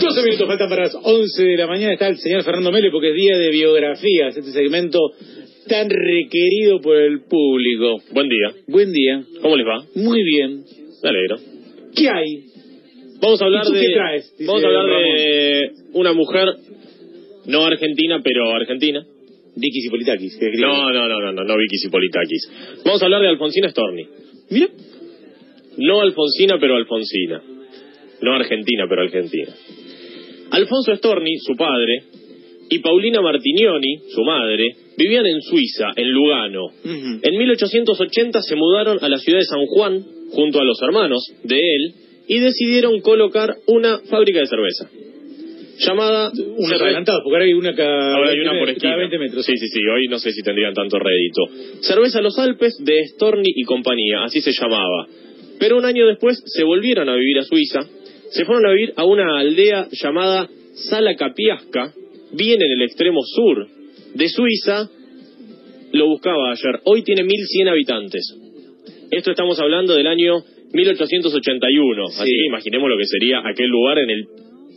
12 minutos faltan para las 11 de la mañana. Está el señor Fernando Mele porque es día de biografías, este segmento tan requerido por el público. Buen día. Buen día. ¿Cómo les va? Muy bien. Me alegro. ¿Qué hay? Vamos a hablar ¿Y tú de. qué traes? Vamos a hablar Ramón. de una mujer no argentina, pero argentina. Dikis y Politakis. que es No, no, no, no, no, no Vicky Cipolitakis. Vamos a hablar de Alfonsina Storni. Mira. No Alfonsina, pero Alfonsina. No Argentina, pero Argentina. Alfonso Storni, su padre, y Paulina Martinioni, su madre, vivían en Suiza, en Lugano. Ujú. En 1880 se mudaron a la ciudad de San Juan, junto a los hermanos de él, y decidieron colocar una fábrica de cerveza. Llamada... Unos Cerve- adelantados, porque ahora hay una cada, Ahora hay 20 una por esquina. cada 20 metros. Sí, sí, sí. Hoy no sé si tendrían tanto rédito. Cerveza Los Alpes de Storni y compañía, así se llamaba. Pero un año después se volvieron a vivir a Suiza. Se fueron a vivir a una aldea llamada Sala Capiasca, bien en el extremo sur de Suiza. Lo buscaba ayer. Hoy tiene 1.100 habitantes. Esto estamos hablando del año 1881. Así Sí. que imaginemos lo que sería aquel lugar en el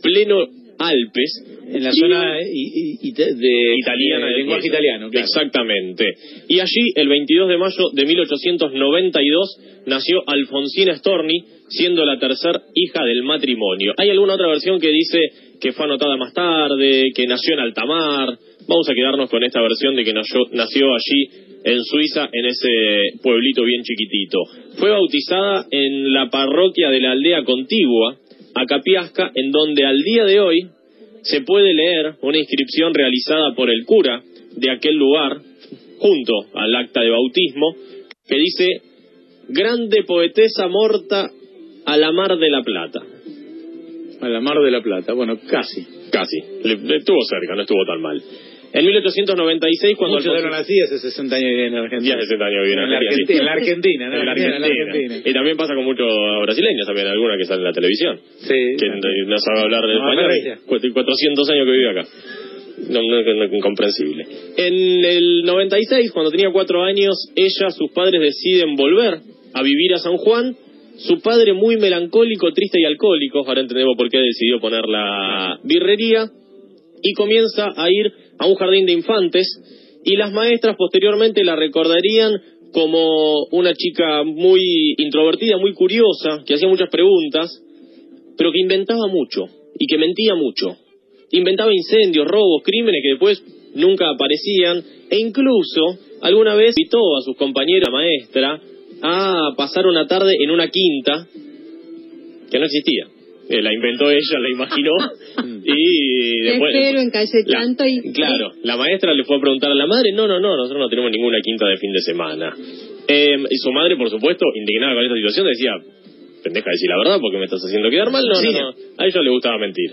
pleno Alpes. En la Y- zona i- i- ita- de, italiana de del lenguaje italiano. Claro. Exactamente. Y allí, el 22 de mayo de 1892, nació Alfonsina Storni, siendo la tercera hija del matrimonio. Hay alguna otra versión que dice que fue anotada más tarde, que nació en Altamar. Vamos a quedarnos con esta versión de que nació, nació allí en Suiza, en ese pueblito bien chiquitito. Fue bautizada en la parroquia de la aldea contigua, a Capiasca, en donde al día de hoy se puede leer una inscripción realizada por el cura de aquel lugar, junto al acta de bautismo, que dice, Grande poetesa morta a la mar de la plata. A la Mar de la Plata. Bueno, casi. Casi, le, le estuvo cerca, no estuvo tan mal. En 1896, cuando Muchos Alfonso- eran así hace 60 años viviendo en Argentina. Ya hace 60 años en en la Argentina. En la Argentina, ¿no? En la En la Argentina. Y también pasa con muchos brasileños también, alguna que sale en la televisión. Sí. que no, no sabe hablar de No, español. Ferreira. Cu- 400 años que vive acá. No, no, no, incomprensible. En el 96, cuando tenía cuatro años, ella, sus padres deciden volver a vivir a San Juan. Su padre muy melancólico, triste y alcohólico, ahora entendemos por qué decidió poner la birrería, y comienza a ir a un jardín de infantes, y las maestras posteriormente la recordarían como una chica muy introvertida, muy curiosa, que hacía muchas preguntas, pero que inventaba mucho y que mentía mucho. Inventaba incendios, robos, crímenes que después nunca aparecían e incluso alguna vez invitó a sus compañeras maestra a pasar una tarde en una quinta que no existía. Eh, La inventó ella, la imaginó y después... en calle Chanto y... Claro, la maestra le fue a preguntar a la madre, no, no, no, nosotros no tenemos ninguna quinta de fin de semana. Eh, y su madre, por supuesto, indignada con esta situación, decía, pendeja decir la verdad porque me estás haciendo quedar mal. No, Sí. no, no, a ella le gustaba mentir.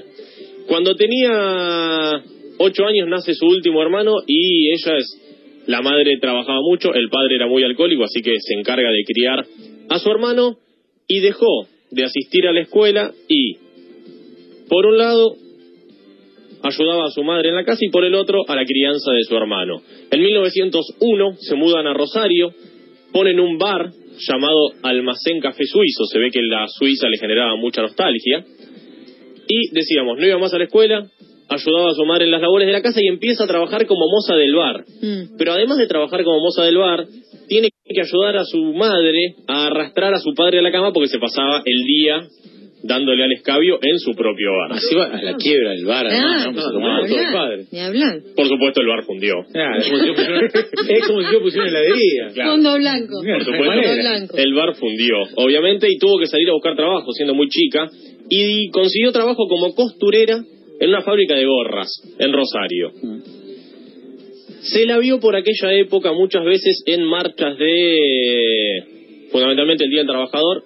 Cuando tenía ocho años nace su último hermano y ella es, la madre trabajaba mucho, el padre era muy alcohólico, así que se encarga de criar a su hermano y dejó de asistir a la escuela y, por un lado, ayudaba a su madre en la casa y por el otro a la crianza de su hermano. En 1901 se mudan a Rosario, ponen un bar llamado Almacén Café Suizo, se ve que la Suiza le generaba mucha nostalgia, y decíamos, no iba más a la escuela, ayudaba a su madre en las labores de la casa y empieza a trabajar como moza del bar. Mm. Pero además de trabajar como moza del bar, tiene que ayudar a su madre a arrastrar a su padre a la cama porque se pasaba el día dándole al escabio en su propio bar. Así va a la quiebra del bar. Ah, ¿no? El hablar. Por supuesto el bar fundió. Claro, es como si yo pusiera- heladería. Claro. Fondo blanco. Por supuesto, blanco. el bar fundió, obviamente, y tuvo que salir a buscar trabajo siendo muy chica, y consiguió trabajo como costurera en una fábrica de gorras en Rosario. Se la vio por aquella época muchas veces en marchas de, fundamentalmente el Día del Trabajador,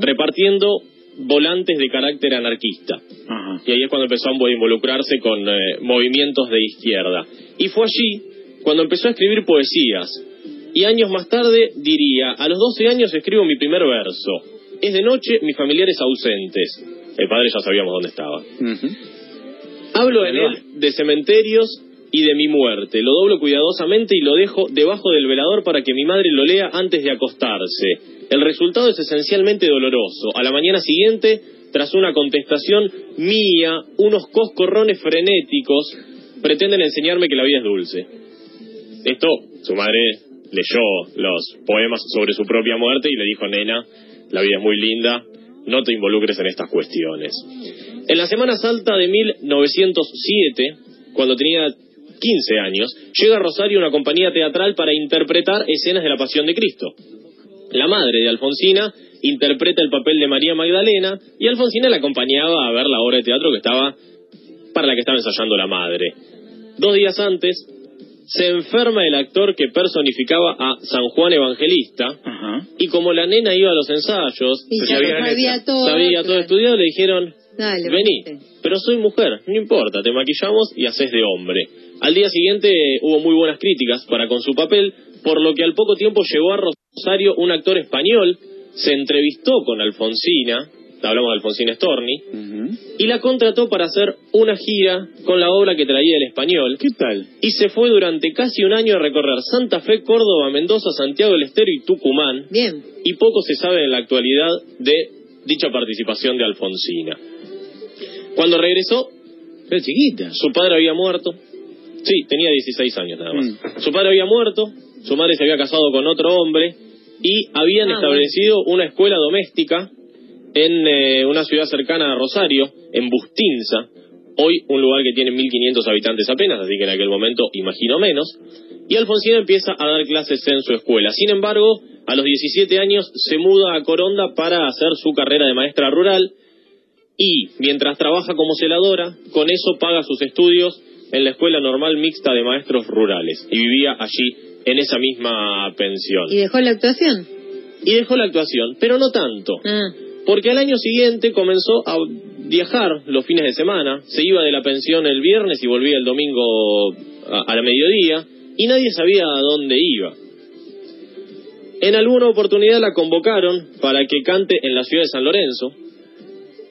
repartiendo volantes de carácter anarquista. Ajá. Y ahí es cuando empezó a involucrarse con eh, movimientos de izquierda. Y fue allí cuando empezó a escribir poesías. Y años más tarde diría, a los 12 años escribo mi primer verso. Es de noche, mis familiares ausentes. El padre ya sabíamos dónde estaba. Hablo en él de cementerios y de mi muerte. Lo doblo cuidadosamente y lo dejo debajo del velador para que mi madre lo lea antes de acostarse. El resultado es esencialmente doloroso. A la mañana siguiente tras una contestación mía, unos coscorrones frenéticos pretenden enseñarme que la vida es dulce. Esto, su madre leyó los poemas sobre su propia muerte y le dijo, nena, la vida es muy linda, no te involucres en estas cuestiones. En la Semana Santa de 1907, cuando tenía 15 años, llega a Rosario una compañía teatral para interpretar escenas de la Pasión de Cristo. La madre de Alfonsina interpreta el papel de María Magdalena y Alfonsina la acompañaba a ver la obra de teatro que estaba para la que estaba ensayando la madre. Dos días antes se enferma el actor que personificaba a San Juan Evangelista y como la nena iba a los ensayos, sabía, todo, sabía todo estudiado, le dijeron, vení, pero soy mujer, no importa, te maquillamos y haces de hombre. Al día siguiente hubo muy buenas críticas para con su papel, por lo que al poco tiempo llegó a Rosario un actor español, se entrevistó con Alfonsina, hablamos de Alfonsina Storni, y la contrató para hacer una gira con la obra que traía el español. ¿Qué tal? Y se fue durante casi un año a recorrer Santa Fe, Córdoba, Mendoza, Santiago del Estero y Tucumán. Bien. Y poco se sabe en la actualidad de dicha participación de Alfonsina. Cuando regresó... Era chiquita. Su padre había muerto. Sí, tenía 16 años nada más. Mm. Su padre había muerto, su madre se había casado con otro hombre y habían ah, establecido una escuela doméstica en eh, una ciudad cercana a Rosario, en Bustinza, hoy un lugar que tiene 1.500 habitantes apenas, así que en aquel momento imagino menos, y Alfonsina empieza a dar clases en su escuela. Sin embargo, a los 17 años se muda a Coronda para hacer su carrera de maestra rural y, mientras trabaja como celadora, con eso paga sus estudios en la Escuela Normal Mixta de Maestros Rurales y vivía allí en esa misma pensión. ¿Y dejó la actuación? Y dejó la actuación, pero no tanto. Ah. Porque al año siguiente comenzó a viajar los fines de semana, se iba de la pensión el viernes y volvía el domingo a, la mediodía, y nadie sabía a dónde iba. En alguna oportunidad la convocaron para que cante en la ciudad de San Lorenzo,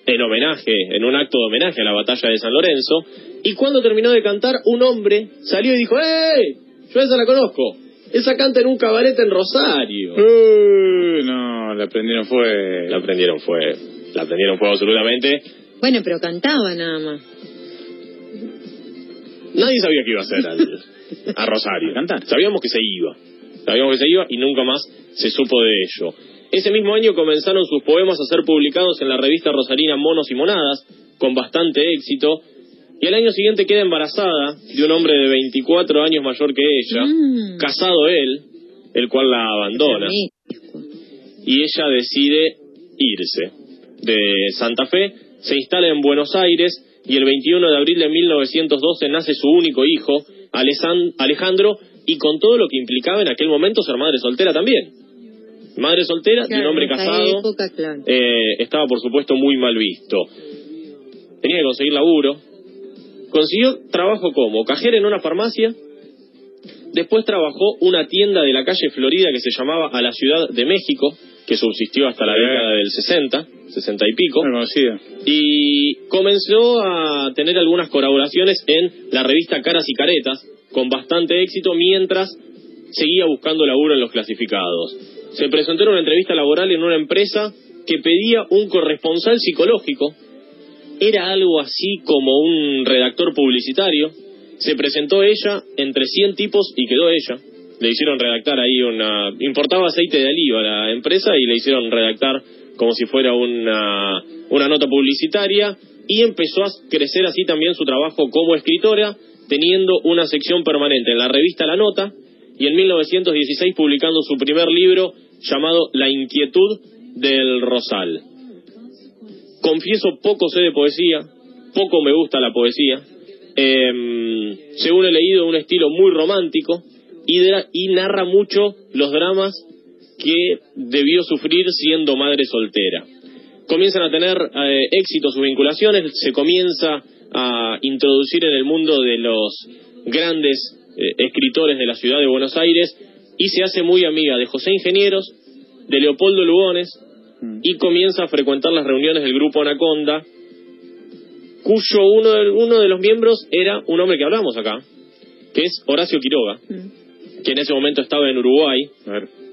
en homenaje, en un acto de homenaje a la batalla de San Lorenzo, y cuando terminó de cantar, un hombre salió y dijo, ¡Eh! Yo esa la conozco. Esa canta en un cabaret en Rosario. Uh, no, la prendieron fue. La prendieron fue. La prendieron fue absolutamente. Bueno, pero cantaba nada más. Nadie sabía que iba a ser a Rosario. cantar. Sabíamos que se iba. Sabíamos que se iba y nunca más se supo de ello. Ese mismo año comenzaron sus poemas a ser publicados en la revista rosarina Monos y Monadas, con bastante éxito, y al año siguiente queda embarazada de un hombre de 24 años mayor que ella, mm. casado él, el cual la abandona. Y ella decide irse de Santa Fe, se instala en Buenos Aires y el 21 de abril de 1912 nace su único hijo, Alejandro, y con todo lo que implicaba en aquel momento ser madre soltera también. Madre soltera de un hombre casado, eh, estaba por supuesto muy mal visto. Tenía que conseguir laburo, Consiguió trabajo como cajera en una farmacia, después trabajó una tienda de la calle Florida que se llamaba A la Ciudad de México, que subsistió hasta la década del 60, 60 y pico. Y comenzó a tener algunas colaboraciones en la revista Caras y Caretas, con bastante éxito, mientras seguía buscando laburo en los clasificados. Se presentó en una entrevista laboral en una empresa que pedía un corresponsal psicológico era algo así como un redactor publicitario. Se presentó ella entre 100 tipos y quedó ella. Le hicieron redactar ahí una... Importaba aceite de oliva a la empresa y le hicieron redactar como si fuera una, una nota publicitaria y empezó a crecer así también su trabajo como escritora, teniendo una sección permanente en la revista La Nota y en 1916 publicando su primer libro llamado La inquietud del Rosal. Confieso, poco sé de poesía, poco me gusta la poesía. Eh, según he leído, un estilo muy romántico y, narra mucho los dramas que debió sufrir siendo madre soltera. Comienzan a tener eh, éxito sus vinculaciones, se comienza a introducir en el mundo de los grandes escritores de la ciudad de Buenos Aires y se hace muy amiga de José Ingenieros, de Leopoldo Lugones, y comienza a frecuentar las reuniones del grupo Anaconda, cuyo uno de, uno de los miembros era un hombre que hablamos acá, que es Horacio Quiroga, que en ese momento estaba en Uruguay,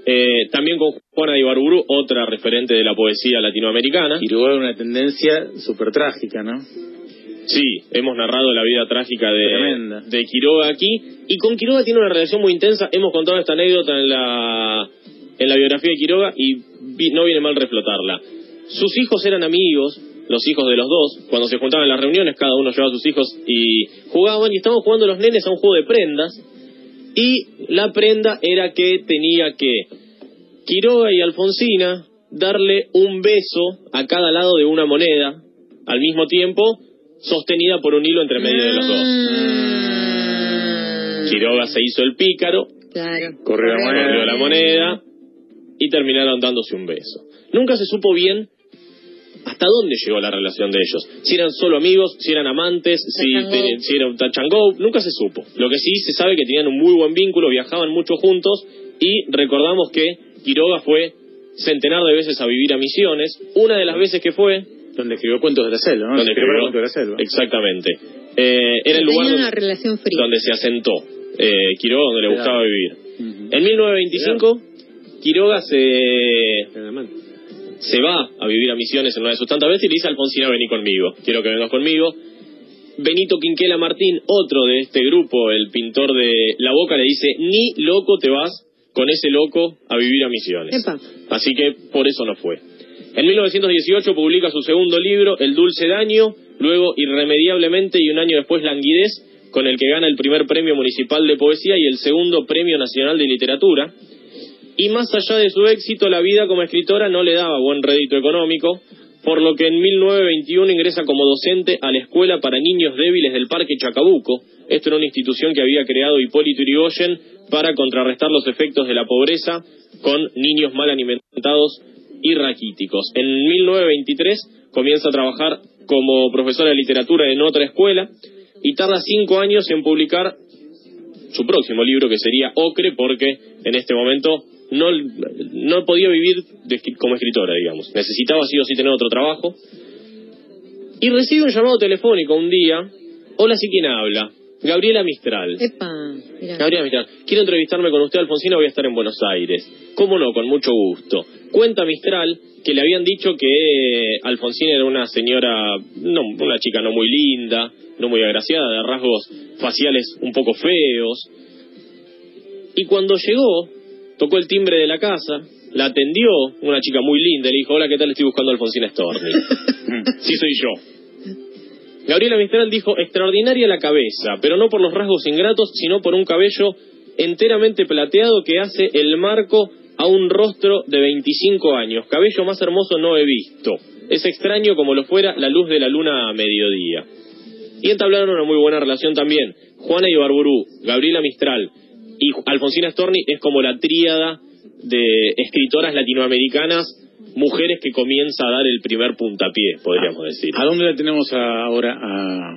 Eh, también con Juana de Ibarburu, otra referente de la poesía latinoamericana. Quiroga una tendencia súper trágica, ¿no? Sí, hemos narrado la vida trágica de, Tremenda. de Quiroga aquí. Y con Quiroga tiene una relación muy intensa. Hemos contado esta anécdota en la, en la biografía de Quiroga y vi- no viene mal reflotarla. Sus hijos eran amigos, los hijos de los dos. Cuando se juntaban en las reuniones, cada uno llevaba a sus hijos y jugaban. Y estaban jugando los nenes a un juego de prendas. Y la prenda era que tenía que Quiroga y Alfonsina darle un beso a cada lado de una moneda, al mismo tiempo sostenida por un hilo entre medio de los dos. Mm. Quiroga se hizo el pícaro, Claro. Corrió la moneda. corrió la moneda y terminaron dándose un beso. Nunca se supo bien hasta dónde llegó la relación de ellos. Si eran solo amigos, si eran amantes, si, te- si era un go, nunca se supo. Lo que sí se sabe que tenían un muy buen vínculo, viajaban mucho juntos y recordamos que Quiroga fue centenar de veces a vivir a Misiones. Una de las veces que fue, Donde escribió Cuentos de la Selva, ¿no? donde Escribió para escribió- Cuentos de la Selva. Exactamente. Eh, era el lugar donde, una relación fría. donde se asentó eh, Quiroga, donde le Claro. gustaba vivir. Ujú. En 1925, Quiroga se, se va a vivir a Misiones en una de sus tantas veces y le dice a Alfonsina, vení conmigo, quiero que vengas conmigo. Benito Quinquela Martín, otro de este grupo, el pintor de La Boca, le dice, ni loco te vas con ese loco a vivir a Misiones. Epa. Así que por eso no fue. En 1918 publica su segundo libro, El Dulce Daño, luego Irremediablemente y un año después Languidez, con el que gana el primer premio municipal de poesía y el segundo premio nacional de literatura. Y más allá de su éxito, la vida como escritora no le daba buen rédito económico, por lo que en 1921 ingresa como docente a la Escuela para Niños Débiles del Parque Chacabuco. Esto era una institución que había creado Hipólito Yrigoyen para contrarrestar los efectos de la pobreza con niños mal alimentados y raquíticos. En 1923 comienza a trabajar como profesora de literatura en otra escuela y tarda cinco años en publicar su próximo libro que sería Ocre porque en este momento no, no podía vivir de como escritora, digamos. Necesitaba sí o sí tener otro trabajo. Y recibe un llamado telefónico un día. Hola, ¿sí quién habla? Gabriela Mistral. Epa. Mirá. Gabriela Mistral, quiero entrevistarme con usted, Alfonsina, voy a estar en Buenos Aires. ¿Cómo no? Con mucho gusto. Cuenta Mistral que le habían dicho que Alfonsina era una señora, no, una chica no muy linda, no muy agraciada, de rasgos faciales un poco feos. Y cuando llegó, tocó el timbre de la casa, la atendió una chica muy linda, le dijo, hola, ¿qué tal? Estoy buscando a Alfonsina Storni. sí, soy yo. Gabriela Mistral dijo, extraordinaria la cabeza, pero no por los rasgos ingratos, sino por un cabello enteramente plateado que hace el marco a un rostro de 25 años. Cabello más hermoso no he visto. Es extraño como lo fuera la luz de la luna a mediodía. Y entablaron una muy buena relación también. Juana Ibarburú, Gabriela Mistral y Alfonsina Storni es como la tríada de escritoras latinoamericanas, mujeres que comienza a dar el primer puntapié, podríamos decir. ¿A dónde la tenemos ahora a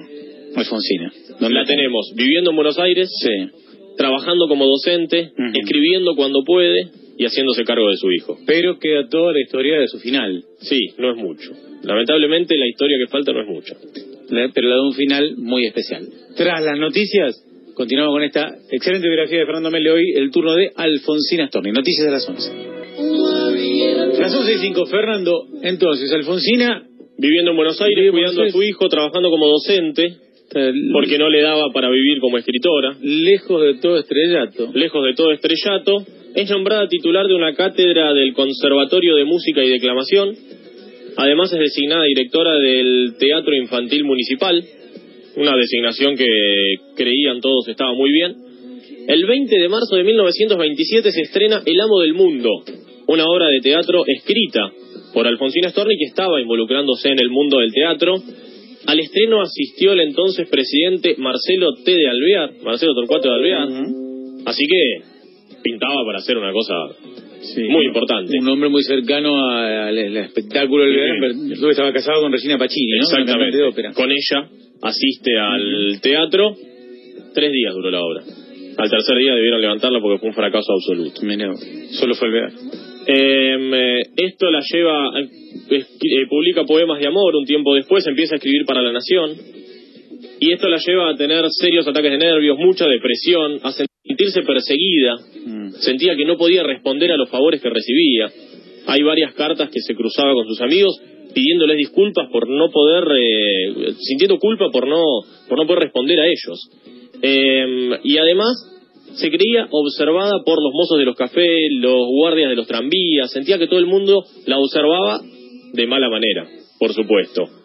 Alfonsina? ¿Dónde La tenemos viviendo en Buenos Aires, Sí. trabajando como docente, escribiendo cuando puede y haciéndose cargo de su hijo. Pero queda toda la historia de su final. Sí, no es mucho. Lamentablemente la historia que falta no es mucha. La- pero la de un final muy especial. Tras las noticias, continuamos con esta excelente biografía de Fernando Mele hoy, el turno de Alfonsina Storni. Noticias de las 11. Las 11 y 5, Fernando. Entonces, Alfonsina, Viviendo en Buenos Aires, cuidando a su hijo, trabajando como docente, porque no le daba para vivir como escritora. lejos de todo estrellato. lejos de todo estrellato, es nombrada titular de una cátedra del Conservatorio de Música y Declamación. Además es designada directora del Teatro Infantil Municipal, una designación que creían todos estaba muy bien. El 20 de marzo de 1927 se estrena El Amo del Mundo, una obra de teatro escrita por Alfonsina Storni que estaba involucrándose en el mundo del teatro. Al estreno asistió el entonces presidente Marcelo T. de Alvear, Marcelo Torcuato de Alvear. Así que pintaba para hacer una cosa Sí. muy importante. Un hombre muy cercano al, al espectáculo del verano, yo estaba casado con Regina Pacini, ¿no? Exactamente. de ópera. Con ella asiste al teatro. Tres días duró la obra. Al tercer día debieron levantarla porque fue un fracaso absoluto. Mirá, solo fue el verano. Em, eh, esto la lleva, eh, eh, publica poemas de amor un tiempo después, empieza a escribir para La Nación. Y esto la lleva a tener serios ataques de nervios, mucha depresión, a sentirse perseguida. Mm. Sentía que no podía responder a los favores que recibía. Hay varias cartas que se cruzaba con sus amigos pidiéndoles disculpas por no poder, eh, sintiendo culpa por no, por no poder responder a ellos. Eh, y además se creía observada por los mozos de los cafés, los guardias de los tranvías, sentía que todo el mundo la observaba de mala manera, por supuesto.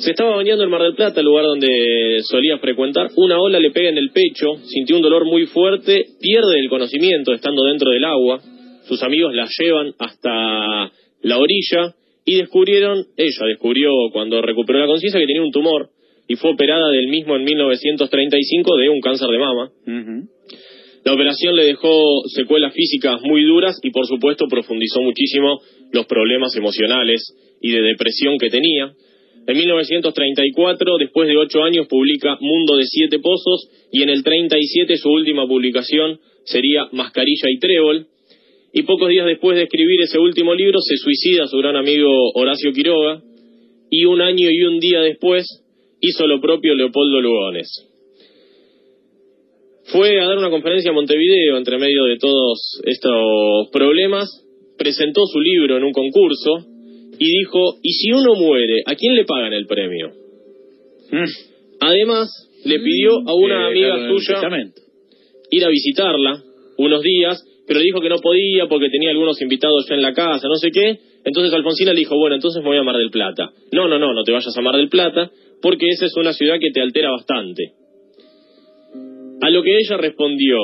Se estaba bañando en Mar del Plata, el lugar donde solía frecuentar. Una ola le pega en el pecho, sintió un dolor muy fuerte, pierde el conocimiento estando dentro del agua. Sus amigos la llevan hasta la orilla y descubrieron, ella descubrió cuando recuperó la conciencia que tenía un tumor y fue operada del mismo en 1935 de un cáncer de mama. La operación le dejó secuelas físicas muy duras y por supuesto profundizó muchísimo los problemas emocionales y de depresión que tenía. En 1934, después de ocho años, publica Mundo de Siete Pozos y en el 37 su última publicación sería Mascarilla y Trébol. Y pocos días después de escribir ese último libro se suicida su gran amigo Horacio Quiroga y un año y un día después hizo lo propio Leopoldo Lugones. Fue a dar una conferencia a Montevideo entre medio de todos estos problemas, presentó su libro en un concurso y dijo, ¿y si uno muere, a quién le pagan el premio? Mm. Además, le pidió a una Eh, amiga claro, suya ir a visitarla unos días, pero dijo que no podía porque tenía algunos invitados ya en la casa, no sé qué. Entonces Alfonsina le dijo, bueno, entonces me voy a Mar del Plata. No, no, no, no te vayas a Mar del Plata, porque esa es una ciudad que te altera bastante. A lo que ella respondió,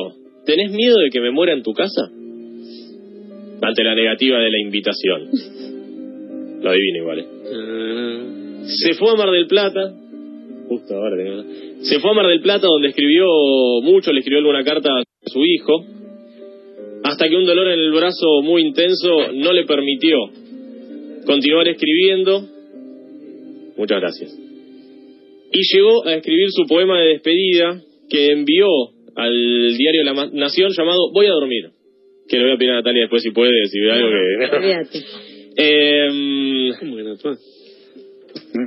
¿tenés miedo de que me muera en tu casa? Ante la negativa de la invitación. Lo adivino igual. ¿eh? Se fue a Mar del Plata. Justo ahora Se fue a Mar del Plata donde escribió mucho, le escribió alguna carta a su hijo, hasta que un dolor en el brazo muy intenso no le permitió continuar escribiendo. Muchas gracias. Y llegó a escribir su poema de despedida que envió al diario La Nación llamado Voy a dormir. Que le voy a pedir a Natalia después si puede, si ve algo que... Em,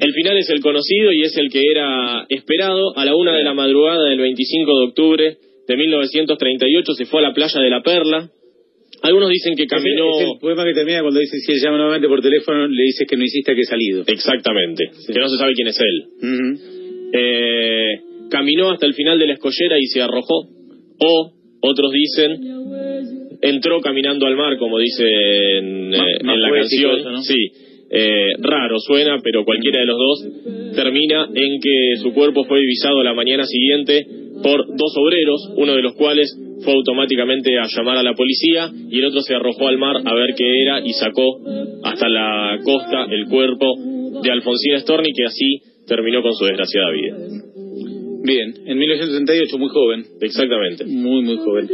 el final es el conocido y es el que era esperado. A la una de la madrugada del 25 de octubre de 1938 se fue a la playa de La Perla. Algunos dicen que caminó... Es el, poema que termina cuando dice si él llama nuevamente por teléfono, le dices que no hiciste que he salido. Exactamente, que no se sabe quién es él. Ujú. Eh, caminó hasta el final de la escollera y se arrojó. O, otros dicen, entró caminando al mar, como dice en, eh, Más- más en la canción. eso, ¿no? Sí, eh, raro suena, pero cualquiera de los dos termina en que su cuerpo fue divisado la mañana siguiente por dos obreros, uno de los cuales fue automáticamente a llamar a la policía y el otro se arrojó al mar a ver qué era y sacó hasta la costa el cuerpo de Alfonsina Storni que así terminó con su desgraciada vida. Bien, en 1938, muy joven. Exactamente. Muy, muy joven.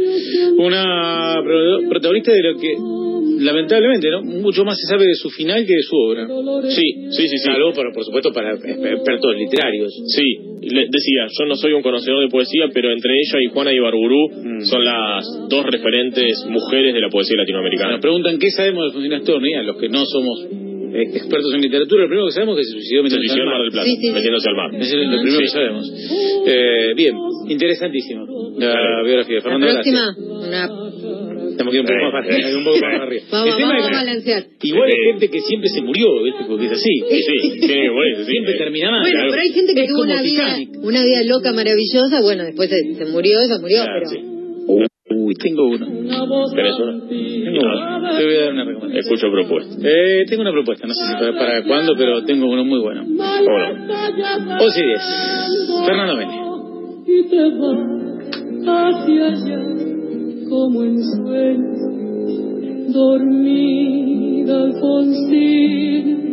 Una pro- protagonista de lo que, lamentablemente, ¿no? Mucho más se sabe de su final que de su obra. Sí, sí, sí, sí. Salvo, por, por supuesto, para expertos literarios. Sí, le decía, yo no soy un conocedor de poesía, pero entre ella y Juana Ibarburú Mm. son las dos referentes mujeres de la poesía latinoamericana. Nos preguntan qué sabemos de Alfonsina Storni, a los que no somos expertos en literatura, lo primero que sabemos es que se suicidó Se metiéndose al Mar mar. del Plata, Sí, sí, sí. metiéndose al mar. Es lo primero Sí. que sabemos. Eh, bien, interesantísimo la biografía de La Fernando próxima, Gracia. una... Estamos aquí un poco más para arriba, un poco más arriba. Vamos, El tema vamos es a que balancear. Igual hay gente que siempre se murió, ¿viste? Porque es así. Sí, sí, que sí. Siempre termina mal. Bueno, Claro. pero hay gente que Es tuvo una vida, una vida loca, maravillosa. Bueno, después se, se murió, se murió, Claro, pero... Uy, tengo uno. ¿Tenés una? Tengo uno. Te voy a dar una recomendación. Escucho propuesta. Eh, tengo una propuesta, no sé si para, para cuándo, pero tengo uno muy bueno. 11 y 10. Fernando Mene. y te vas hacia allá como en sueños dormida Alfonsina